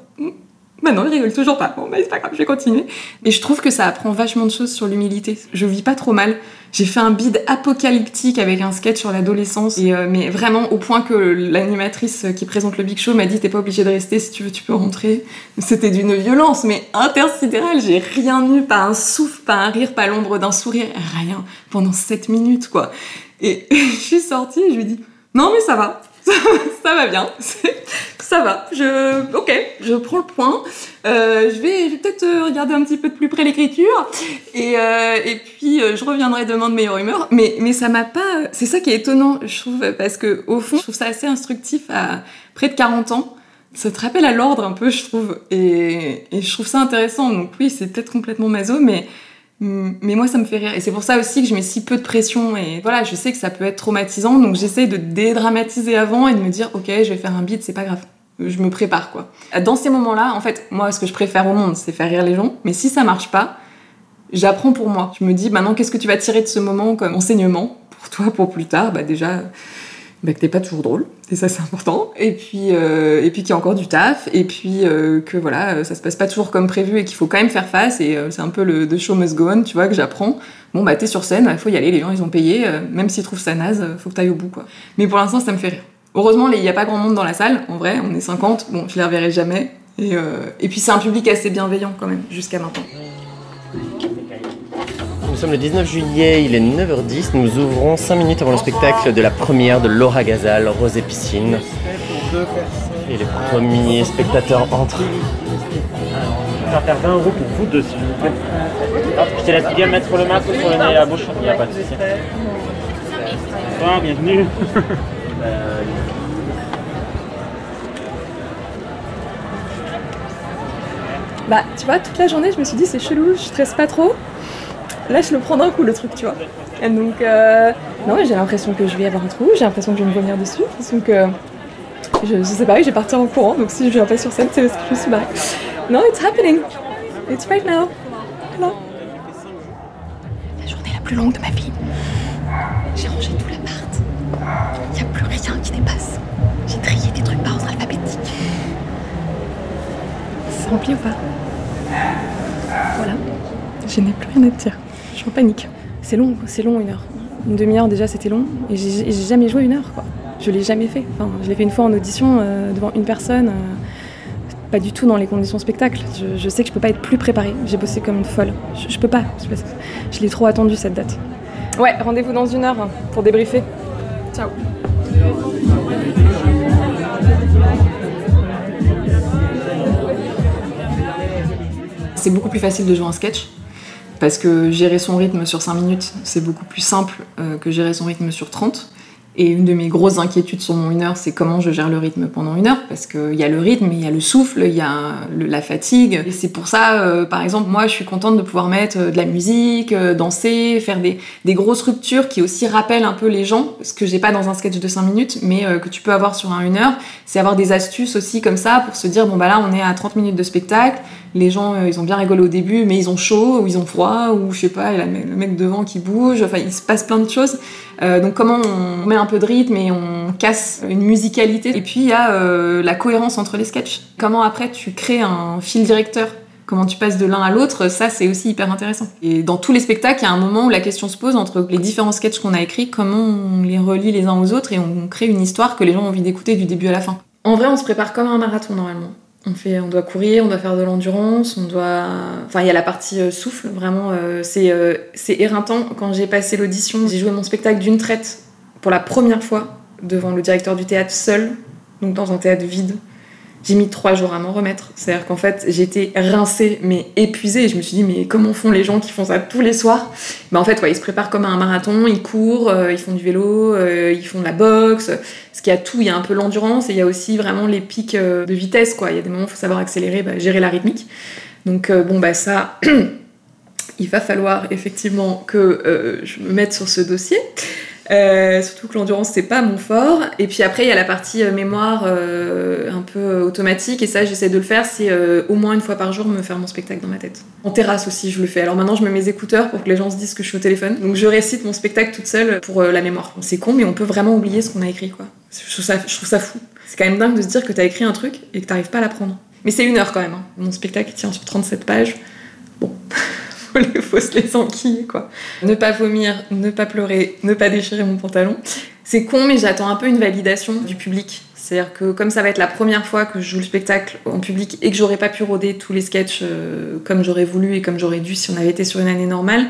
S1: Bah non, il rigole toujours pas. Bon, bah c'est pas grave, je vais continuer. Mais je trouve que ça apprend vachement de choses sur l'humilité. Je vis pas trop mal. J'ai fait un bide apocalyptique avec un sketch sur l'adolescence, euh, mais vraiment au point que l'animatrice qui présente le Big Show m'a dit t'es pas obligé de rester, si tu veux tu peux rentrer. C'était d'une violence, mais intersidérale. J'ai rien eu, pas un souffle, pas un rire, pas l'ombre d'un sourire, rien. Pendant 7 minutes, quoi. Et je suis sortie je lui dit non mais ça va, ça va bien, ça va, je, ok, je prends le point, Euh, je vais, je vais peut-être euh, regarder un petit peu de plus près l'écriture, et, euh, et puis je reviendrai demain de meilleure humeur, mais, mais ça m'a pas, c'est ça qui est étonnant, je trouve, parce que au fond, je trouve ça assez instructif à près de 40 ans, ça te rappelle à l'ordre un peu, je trouve. Et, et je trouve ça intéressant. Donc oui, c'est peut-être complètement maso, mais, mais moi, ça me fait rire. Et c'est pour ça aussi que je mets si peu de pression. Et voilà, je sais que ça peut être traumatisant. Donc j'essaie de dédramatiser avant et de me dire, ok, je vais faire un beat, c'est pas grave. Je me prépare, quoi. Dans ces moments-là, en fait, moi, ce que je préfère au monde, c'est faire rire les gens. Mais si ça marche pas, j'apprends pour moi. Je me dis, maintenant, qu'est-ce que tu vas tirer de ce moment comme enseignement pour toi, pour plus tard? Bah déjà bah, que t'es pas toujours drôle, et ça c'est important, et puis, euh, puis qu'il y a encore du taf, et puis euh, que voilà, ça se passe pas toujours comme prévu et qu'il faut quand même faire face, et euh, c'est un peu le the show must go on, tu vois, que j'apprends. Bon bah t'es sur scène, il faut y aller, les gens ils ont payé, même s'ils trouvent ça naze, faut que t'ailles au bout quoi. Mais pour l'instant ça me fait rire. Heureusement, il n'y a pas grand monde dans la salle, en vrai, on est 50, bon je les reverrai jamais, et, et puis c'est un public assez bienveillant quand même, jusqu'à maintenant.
S5: Nous sommes le 19 juillet, il est 9h10. Nous ouvrons 5 minutes avant le spectacle de la première de Laura Gazal, Rose et Piscine. Et les premiers spectateurs entrent.
S4: On va faire 20 euros pour vous deux, s'il vous plaît. Je te laisse bien mettre le masque sur le nez et la bouche, il n'y a pas de souci. Bonsoir, bienvenue.
S1: Bah, tu vois, toute la journée, je me suis dit, c'est chelou, je stresse pas trop. Là, je le prends d'un coup, le truc, tu vois. Et donc, euh, non, j'ai l'impression que je vais avoir un trou, j'ai l'impression que je vais me vomir dessus. Donc, euh, je, je sais pas, je vais partir en courant, donc si je viens pas sur scène, c'est parce que je suis barrée. Non, it's happening. It's right now. La journée la plus longue de ma vie. J'ai rangé tout l'appart. Il n'y a plus rien qui dépasse. J'ai trié des trucs par ordre alphabétique. C'est rempli ou pas? Voilà. Je n'ai plus rien à te dire. Je suis en panique. C'est long, c'est long une heure. Une demi-heure déjà c'était long et j'ai jamais joué une heure quoi. Je l'ai jamais fait. Enfin, je l'ai fait une fois en audition euh, devant une personne, euh, pas du tout dans les conditions spectacle. Je, je sais que je peux pas être plus préparée. J'ai bossé comme une folle. Je, je peux pas. Je, je l'ai trop attendu cette date. Ouais, rendez-vous dans une heure hein, pour débriefer. Ciao. C'est beaucoup plus facile de jouer un sketch parce que gérer son rythme sur 5 minutes, c'est beaucoup plus simple euh, que gérer son rythme sur 30. Et une de mes grosses inquiétudes sur mon une heure, c'est comment je gère le rythme pendant une heure, parce qu'il y a le rythme, il y a le souffle, il y a la fatigue. Et c'est pour ça, euh, par exemple, moi, je suis contente de pouvoir mettre euh, de la musique, danser, faire des, grosses ruptures qui aussi rappellent un peu les gens, ce que j'ai pas dans un sketch de 5 minutes, mais que tu peux avoir sur un une heure. C'est avoir des astuces aussi comme ça pour se dire, bon bah là, on est à 30 minutes de spectacle, les gens, euh, ils ont bien rigolé au début, mais ils ont chaud, ou ils ont froid, ou je sais pas, il y a le mec- devant qui bouge, enfin, il se passe plein de choses. Euh, donc comment on met un peu de rythme et on casse une musicalité. Et puis il y a euh, la cohérence entre les sketchs. Comment après tu crées un fil directeur? Comment tu passes de l'un à l'autre, ça c'est aussi hyper intéressant. Et dans tous les spectacles, il y a un moment où la question se pose entre les différents sketchs qu'on a écrits, comment on les relie les uns aux autres et on crée une histoire que les gens ont envie d'écouter du début à la fin. En vrai, on se prépare comme un marathon normalement. On, fait, on doit courir, on doit faire de l'endurance, on doit. Enfin, il y a la partie euh, souffle, vraiment, euh, c'est euh, c'est éreintant. Quand j'ai passé l'audition, j'ai joué mon spectacle d'une traite pour la première fois devant le directeur du théâtre seul, donc dans un théâtre vide. J'ai mis trois jours à m'en remettre. C'est-à-dire qu'en fait, j'étais rincée, mais épuisée. Et je me suis dit, mais comment font les gens qui font ça tous les soirs? En fait, ils se préparent comme à un marathon, ils courent, euh, ils font du vélo, euh, ils font de la boxe. Parce qu'il y a tout, il y a un peu l'endurance et il y a aussi vraiment les pics euh, de vitesse. Quoi. Il y a des moments où il faut savoir accélérer, bah, gérer la rythmique. Donc, bon, bah ça, il va falloir effectivement que je me mette sur ce dossier. Euh, surtout que l'endurance c'est pas mon fort. Et puis après il y a la partie euh, mémoire euh, un peu automatique. Et ça j'essaie de le faire c'est au moins une fois par jour me faire mon spectacle dans ma tête. En terrasse aussi je le fais. Alors maintenant je mets mes écouteurs pour que les gens se disent que je suis au téléphone. Donc je récite mon spectacle toute seule pour la mémoire. C'est con mais on peut vraiment oublier ce qu'on a écrit quoi. Je trouve ça, fou. C'est quand même dingue de se dire que t'as écrit un truc et que t'arrives pas à l'apprendre. Mais c'est une heure quand même hein. mon spectacle tient sur 37 pages. Bon faut, se les quoi. Ne pas vomir, ne pas pleurer, ne pas déchirer mon pantalon. C'est con, mais j'attends un peu une validation du public. C'est-à-dire que comme ça va être la première fois que je joue le spectacle en public et que j'aurais pas pu roder tous les sketchs euh, comme j'aurais voulu et comme j'aurais dû si on avait été sur une année normale,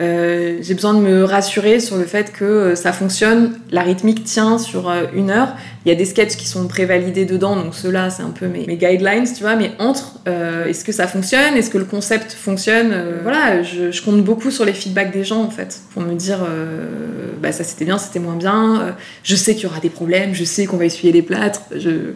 S1: euh, j'ai besoin de me rassurer sur le fait que euh, ça fonctionne, la rythmique tient sur euh, une heure. Il y a des sketchs qui sont prévalidés dedans, donc ceux-là, c'est un peu mes, guidelines, tu vois. Mais entre, est-ce que ça fonctionne? Est-ce que le concept fonctionne? Voilà, je, compte beaucoup sur les feedbacks des gens, en fait, pour me dire, bah ça c'était bien, c'était moins bien. Je sais qu'il y aura des problèmes, je sais qu'on va essuyer les plâtres. Je,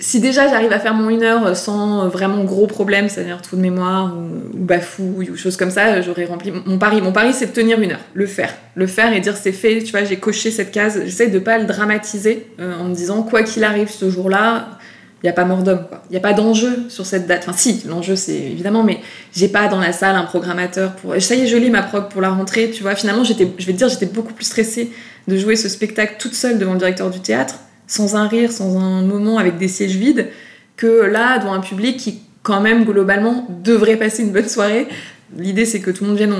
S1: si déjà j'arrive à faire mon une heure sans vraiment gros problème, c'est-à-dire trou de mémoire ou, ou bafouille ou choses comme ça, j'aurais rempli mon pari. Mon pari, c'est de tenir une heure, le faire, le faire et dire c'est fait. Tu vois, j'ai coché cette case. J'essaie de pas le dramatiser euh, en me disant quoi qu'il arrive ce jour-là, il n'y a pas mort d'homme. Il n'y a pas d'enjeu sur cette date. Enfin, si, l'enjeu, c'est évidemment, mais j'ai pas dans la salle un programmateur pour. Ça y est, je lis ma prog pour la rentrée. Tu vois, finalement, je vais te dire, j'étais beaucoup plus stressée de jouer ce spectacle toute seule devant le directeur du théâtre, sans un rire, sans un moment, avec des sièges vides, que là, devant un public qui, quand même, globalement, devrait passer une bonne soirée. L'idée, c'est que tout le monde vienne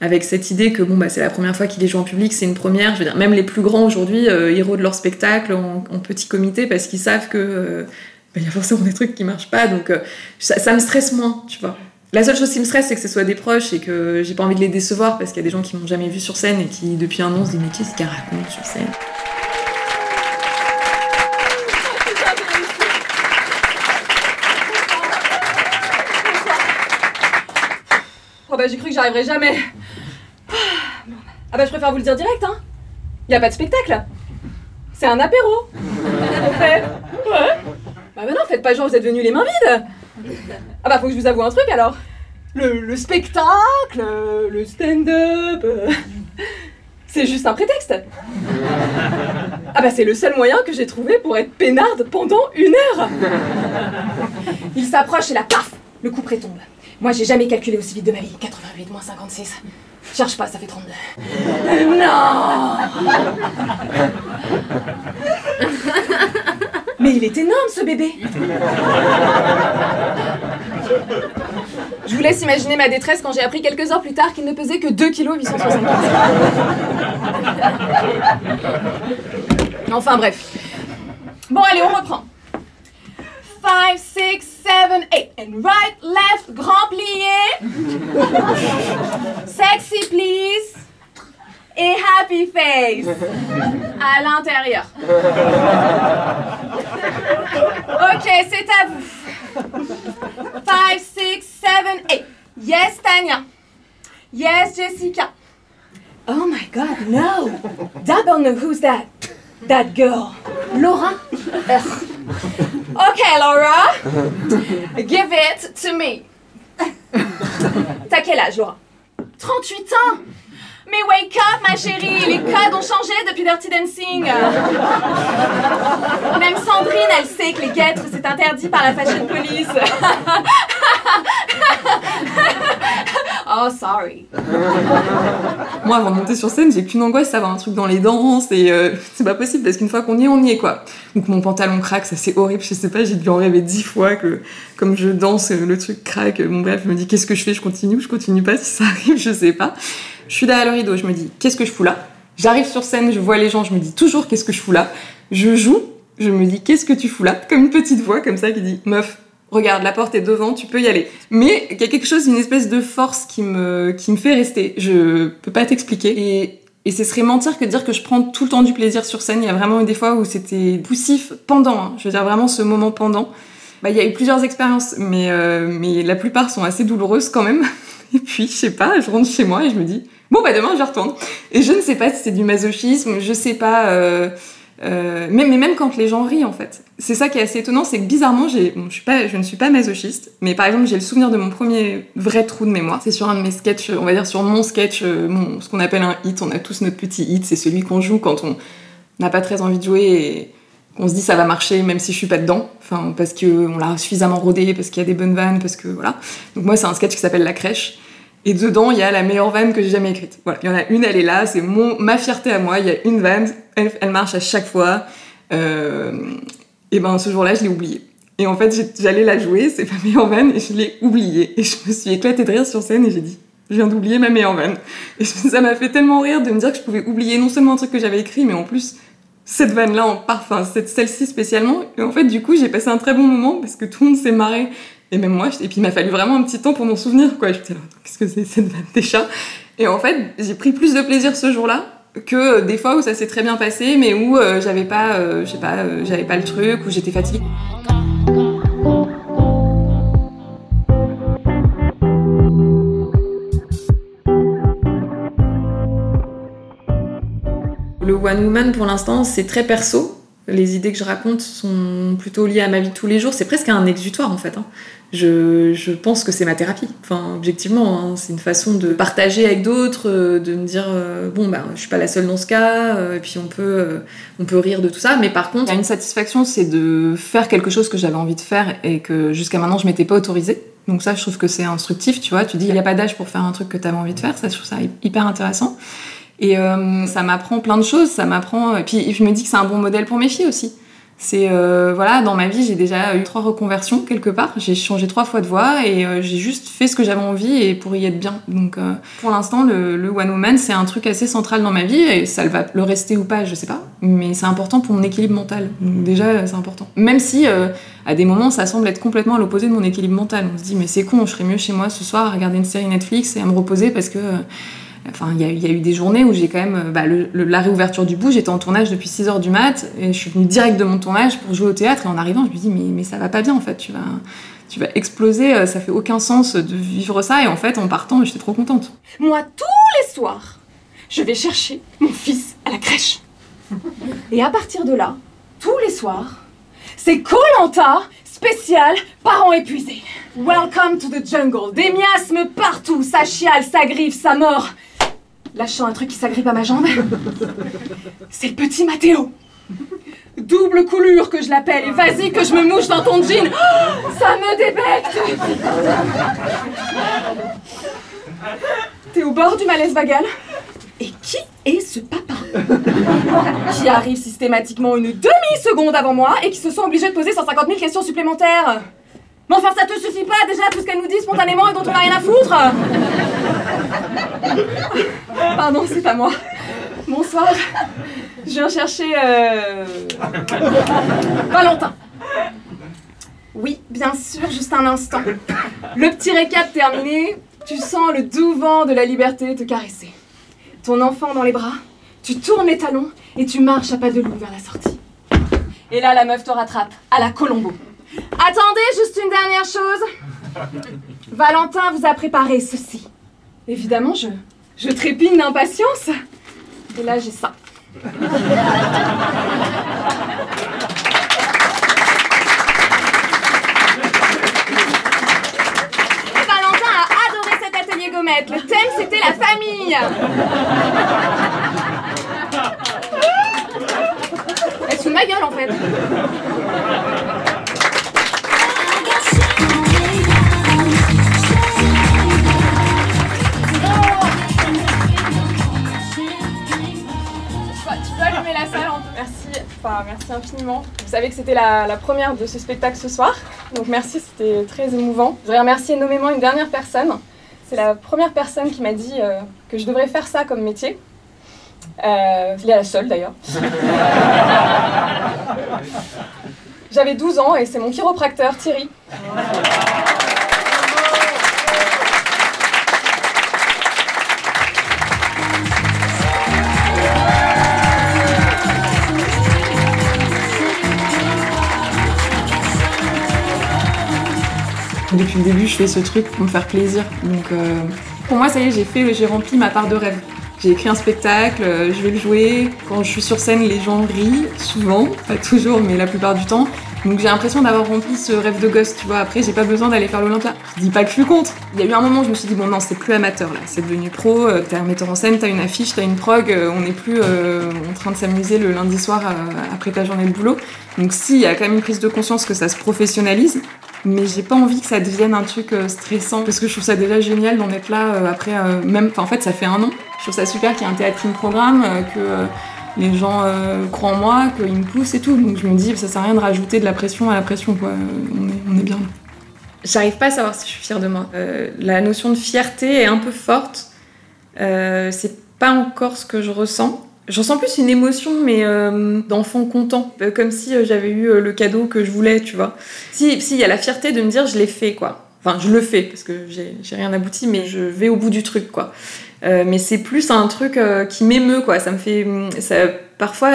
S1: avec cette idée que bon bah c'est la première fois qu'il est joué en public, c'est une première. Je veux dire, même les plus grands aujourd'hui, euh, héros de leur spectacle en, petit comité parce qu'ils savent que euh, bah, il y a forcément des trucs qui marchent pas, donc euh, ça, ça, me stresse moins, tu vois. La seule chose qui me stresse, c'est que ce soit des proches et que j'ai pas envie de les décevoir parce qu'il y a des gens qui m'ont jamais vu sur scène et qui depuis un an se disent mais qu'est-ce qu'elle raconte sur scène?
S3: Oh bah j'ai cru que j'arriverais jamais. Ah bah je préfère vous le dire direct, hein. Y a pas de spectacle. C'est un apéro. On fait? Ouais. Bah, non, faites pas genre vous êtes venus les mains vides. Ah bah faut que je vous avoue un truc alors. Le, le spectacle, le stand-up, euh, c'est juste un prétexte. Ah bah c'est le seul moyen que j'ai trouvé pour être peinarde pendant une heure. Il s'approche et là, paf, le coup près tombe. Moi j'ai jamais calculé aussi vite de ma vie. 88 moins 56. Cherche pas, ça fait 32. Non Mais il est énorme ce bébé Je vous laisse imaginer ma détresse quand j'ai appris quelques heures plus tard qu'il ne pesait que 2 kg 875. Enfin bref. Bon allez, on reprend. 5, 6, 7, 8. And right, left, grand plié. Sexy please. Et happy face. À l'intérieur. Ok, c'est à vous. 5, 6, 7, 8. Yes, Tania. Yes, Jessica. Oh my god, no. Double no, who's that? That girl. Laura? Okay, Laura. Give it to me. T'as quel âge, Laura? 38 ans mais wake up, ma chérie, les codes ont changé depuis Dirty Dancing. Même Sandrine, elle sait que les guêtres, c'est interdit par la fashion police. oh, sorry.
S1: Moi, avant de monter sur scène, j'ai qu'une angoisse d'avoir un truc dans les dents, et euh, c'est pas possible parce qu'une fois qu'on y est, on y est quoi. Donc mon pantalon craque, ça c'est horrible, je sais pas, j'ai dû en rêver dix fois que comme je danse, le truc craque. Bon bref, je me dis qu'est-ce que je fais, je continue ou je continue pas, si ça arrive, je sais pas. Je suis derrière le rideau, je me dis qu'est-ce que je fous là? J'arrive sur scène, je vois les gens, je me dis toujours qu'est-ce que je fous là? Je joue, je me dis qu'est-ce que tu fous là? Comme une petite voix comme ça qui dit meuf, regarde, la porte est devant, tu peux y aller. Mais il y a quelque chose, une espèce de force qui me, qui me fait rester. Je peux pas t'expliquer. Et, et ce serait mentir que de dire que je prends tout le temps du plaisir sur scène. Il y a vraiment eu des fois où c'était poussif pendant, hein. je veux dire vraiment ce moment pendant. Bah, il y a eu plusieurs expériences, mais, euh, mais la plupart sont assez douloureuses quand même. Et puis, je sais pas, je rentre chez moi et je me dis, bon, bah demain, je retourne. Et je ne sais pas si c'est du masochisme, je sais pas. Euh, euh, mais, mais, même quand les gens rient, en fait. C'est ça qui est assez étonnant, c'est que bizarrement, je, ne suis pas masochiste, mais par exemple, j'ai le souvenir de mon premier vrai trou de mémoire. C'est sur un de mes sketchs, on va dire sur mon sketch, euh, ce qu'on appelle un hit. On a tous notre petit hit, c'est celui qu'on joue quand on n'a pas très envie de jouer et qu'on se dit ça va marcher même si je suis pas dedans. Enfin, parce qu'on l'a suffisamment rodé, parce qu'il y a des bonnes vannes, parce que voilà. Donc moi, c'est un sketch qui s'appelle La Crèche. Et dedans, il y a la meilleure vanne que j'ai jamais écrite. Voilà, il y en a une, elle est là, c'est mon ma fierté à moi. Il y a une vanne, elle, elle marche à chaque fois. Euh, et ben ce jour-là, je l'ai oubliée. Et en fait, j'allais la jouer, c'est ma meilleure vanne, et je l'ai oubliée. Et je me suis éclatée de rire sur scène et j'ai dit, je viens d'oublier ma meilleure vanne. Et ça m'a fait tellement rire de me dire que je pouvais oublier non seulement un truc que j'avais écrit, mais en plus cette vanne-là en parfum, celle-ci spécialement. Et en fait, du coup, j'ai passé un très bon moment parce que tout le monde s'est marré et même moi, et puis il m'a fallu vraiment un petit temps pour m'en souvenir, quoi. Je me qu'est-ce que c'est cette vanne des chats? Et en fait, j'ai pris plus de plaisir ce jour-là que des fois où ça s'est très bien passé, mais où euh, j'avais pas, euh, je sais pas, euh, j'avais pas le truc, où j'étais fatiguée. One Woman, pour l'instant, c'est très perso. Les idées que je raconte sont plutôt liées à ma vie de tous les jours. C'est presque un exutoire en fait. hein. Je, je pense que c'est ma thérapie. Enfin, objectivement, hein, c'est une façon de partager avec d'autres, euh, de me dire euh, bon, ben, je suis pas la seule dans ce cas, euh, et puis on peut, on peut rire de tout ça. Mais par contre, une satisfaction, c'est de faire quelque chose que j'avais envie de faire et que jusqu'à maintenant je m'étais pas autorisée. Donc ça, je trouve que c'est instructif, tu vois. Tu dis, il n'y a pas d'âge pour faire un truc que tu avais envie de faire. Ça, je trouve ça hyper intéressant. Et euh, ça m'apprend plein de choses. Ça m'apprend. Et puis, je me dis que c'est un bon modèle pour mes filles aussi. C'est euh, voilà, dans ma vie, j'ai déjà eu trois reconversions quelque part. J'ai changé trois fois de voie et euh, j'ai juste fait ce que j'avais envie et pour y être bien. Donc, euh, pour l'instant, le, le one woman, c'est un truc assez central dans ma vie et ça va le rester ou pas, je sais pas. Mais c'est important pour mon équilibre mental. Donc, déjà, c'est important. Même si euh, à des moments, ça semble être complètement à l'opposé de mon équilibre mental. On se dit, mais c'est con, je serais mieux chez moi ce soir à regarder une série Netflix et à me reposer parce que. Enfin, il y, a eu- des journées où j'ai quand même. euh, Bah, la réouverture du bout, j'étais en tournage depuis 6h du mat et je suis venue direct de mon tournage pour jouer au théâtre. Et en arrivant, je me dis, mais, mais ça va pas bien en fait. Tu vas, tu vas exploser, euh, ça fait aucun sens de vivre ça. Et en fait, en partant, j'étais trop contente.
S6: Moi, tous les soirs, je vais chercher mon fils à la crèche. Et à partir de là, tous les soirs, c'est Colanta spécial parents épuisés. Welcome to the jungle. Des miasmes partout, ça chiale, ça griffe, ça mord. Lâchant un truc qui s'agrippe à ma jambe. C'est le petit Mathéo. Double coulure que je l'appelle et vas-y que je me mouche dans ton jean. Oh, ça me débecte. T'es au bord du malaise vagal Et qui est ce papa Qui arrive systématiquement une demi-seconde avant moi et qui se sent obligé de poser 150 000 questions supplémentaires? Mais enfin, ça te suffit pas déjà tout ce qu'elle nous dit spontanément et dont on n'a rien à foutre Pardon, c'est à moi. Bonsoir. Je viens chercher. Euh... Valentin. Oui, bien sûr, juste un instant. Le petit récap terminé, tu sens le doux vent de la liberté te caresser. Ton enfant dans les bras, tu tournes les talons et tu marches à pas de loup vers la sortie. Et là, la meuf te rattrape, à la Colombo. Attendez, juste une dernière chose. Valentin vous a préparé ceci. Évidemment, je, je trépigne d'impatience. Et là, j'ai ça. Valentin a adoré cet atelier gommette. Le thème, c'était la famille. Elle se ma gueule, en fait. enfin, merci infiniment. Vous savez que c'était la, la première de ce spectacle ce soir, donc merci, c'était très émouvant. Je voudrais remercier nommément une dernière personne. C'est la première personne qui m'a dit euh, que je devrais faire ça comme métier. Euh, elle est la seule d'ailleurs. J'avais 12 ans et c'est mon chiropracteur Thierry.
S1: Depuis le début, je fais ce truc pour me faire plaisir. Donc, euh, pour moi, ça y est, j'ai fait, j'ai rempli ma part de rêve. J'ai écrit un spectacle, euh, je vais le jouer. Quand je suis sur scène, les gens rient, souvent, pas toujours, mais la plupart du temps. Donc j'ai l'impression d'avoir rempli ce rêve de gosse, tu vois. Après, j'ai pas besoin d'aller faire l'Olympia. Je dis pas que je suis contre. Il y a eu un moment où je me suis dit, bon, non, c'est plus amateur là, c'est devenu pro. euh, T'es un metteur en scène, t'as une affiche, t'as une prog, on n'est plus en train de s'amuser le lundi soir après ta journée de boulot. Donc, si, il y a quand même une prise de conscience que ça se professionnalise mais j'ai pas envie que ça devienne un truc euh, stressant parce que je trouve ça déjà génial d'en être là euh, après euh, même en fait ça fait un an. Je trouve ça super qu'il y ait un théâtre programme euh, que euh, les gens croient en moi qu'ils me poussent et tout. Donc je me dis ça sert à rien de rajouter de la pression à la pression quoi. On est, on est bien. J'arrive pas à savoir si je suis fière de moi. La notion de fierté est un peu forte. C'est pas encore ce que je ressens je ressens plus une émotion, mais euh, d'enfant content, Euh, comme si euh, j'avais eu le cadeau que je voulais, tu vois. Si, si, y a la fierté de me dire je l'ai fait, quoi. Enfin, je le fais, parce que j'ai rien abouti, mais je vais au bout du truc, quoi. Mais c'est plus un truc qui m'émeut, quoi. Ça me fait. Ça, parfois,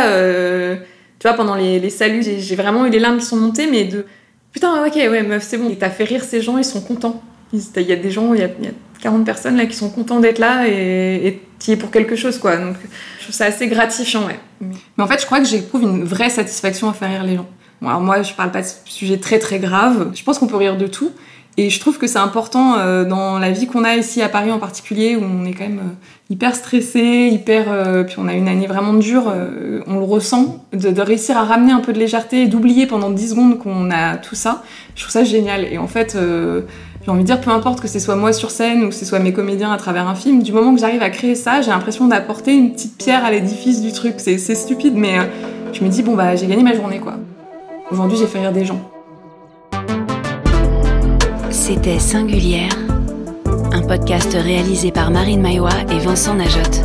S1: tu vois, pendant les, saluts, j'ai vraiment eu les larmes qui sont montées, mais de. Putain, ok, ouais, meuf, c'est bon. Et t'as fait rire ces gens, ils sont contents. Il y a des gens, il y a, y a 40 personnes là qui sont contents d'être là et tu y es pour quelque chose, quoi. Donc, je trouve ça assez gratifiant, ouais. Mais en fait, je crois que j'éprouve une vraie satisfaction à faire rire les gens. Bon, alors moi, je parle pas de sujets très très graves. Je pense qu'on peut rire de tout. Et je trouve que c'est important euh, dans la vie qu'on a ici à Paris en particulier, où on est quand même euh, hyper stressé, hyper. euh, puis on a une année vraiment dure, on le ressent, de, réussir à ramener un peu de légèreté et d'oublier pendant 10 secondes qu'on a tout ça. Je trouve ça génial. Et en fait, j'ai envie de dire, peu importe que ce soit moi sur scène ou que ce soit mes comédiens à travers un film, du moment que j'arrive à créer ça, j'ai l'impression d'apporter une petite pierre à l'édifice du truc. C'est stupide, mais euh, je me dis, bon, bah, j'ai gagné ma journée, quoi. Aujourd'hui, j'ai fait rire des gens.
S2: C'était Singulière, un podcast réalisé par Marine Maillois et Vincent Najotte.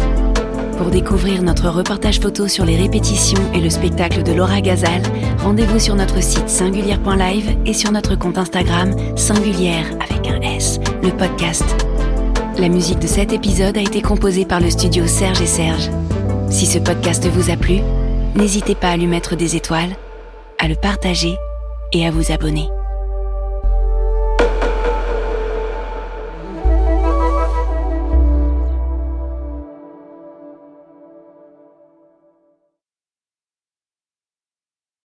S2: Pour découvrir notre reportage photo sur les répétitions et le spectacle de Laura Gazal, rendez-vous sur notre site singulière.live et sur notre compte Instagram Singulière avec un S, le podcast. La musique de cet épisode a été composée par le studio Serge et Serge. Si ce podcast vous a plu, n'hésitez pas à lui mettre des étoiles, à le partager et à vous abonner.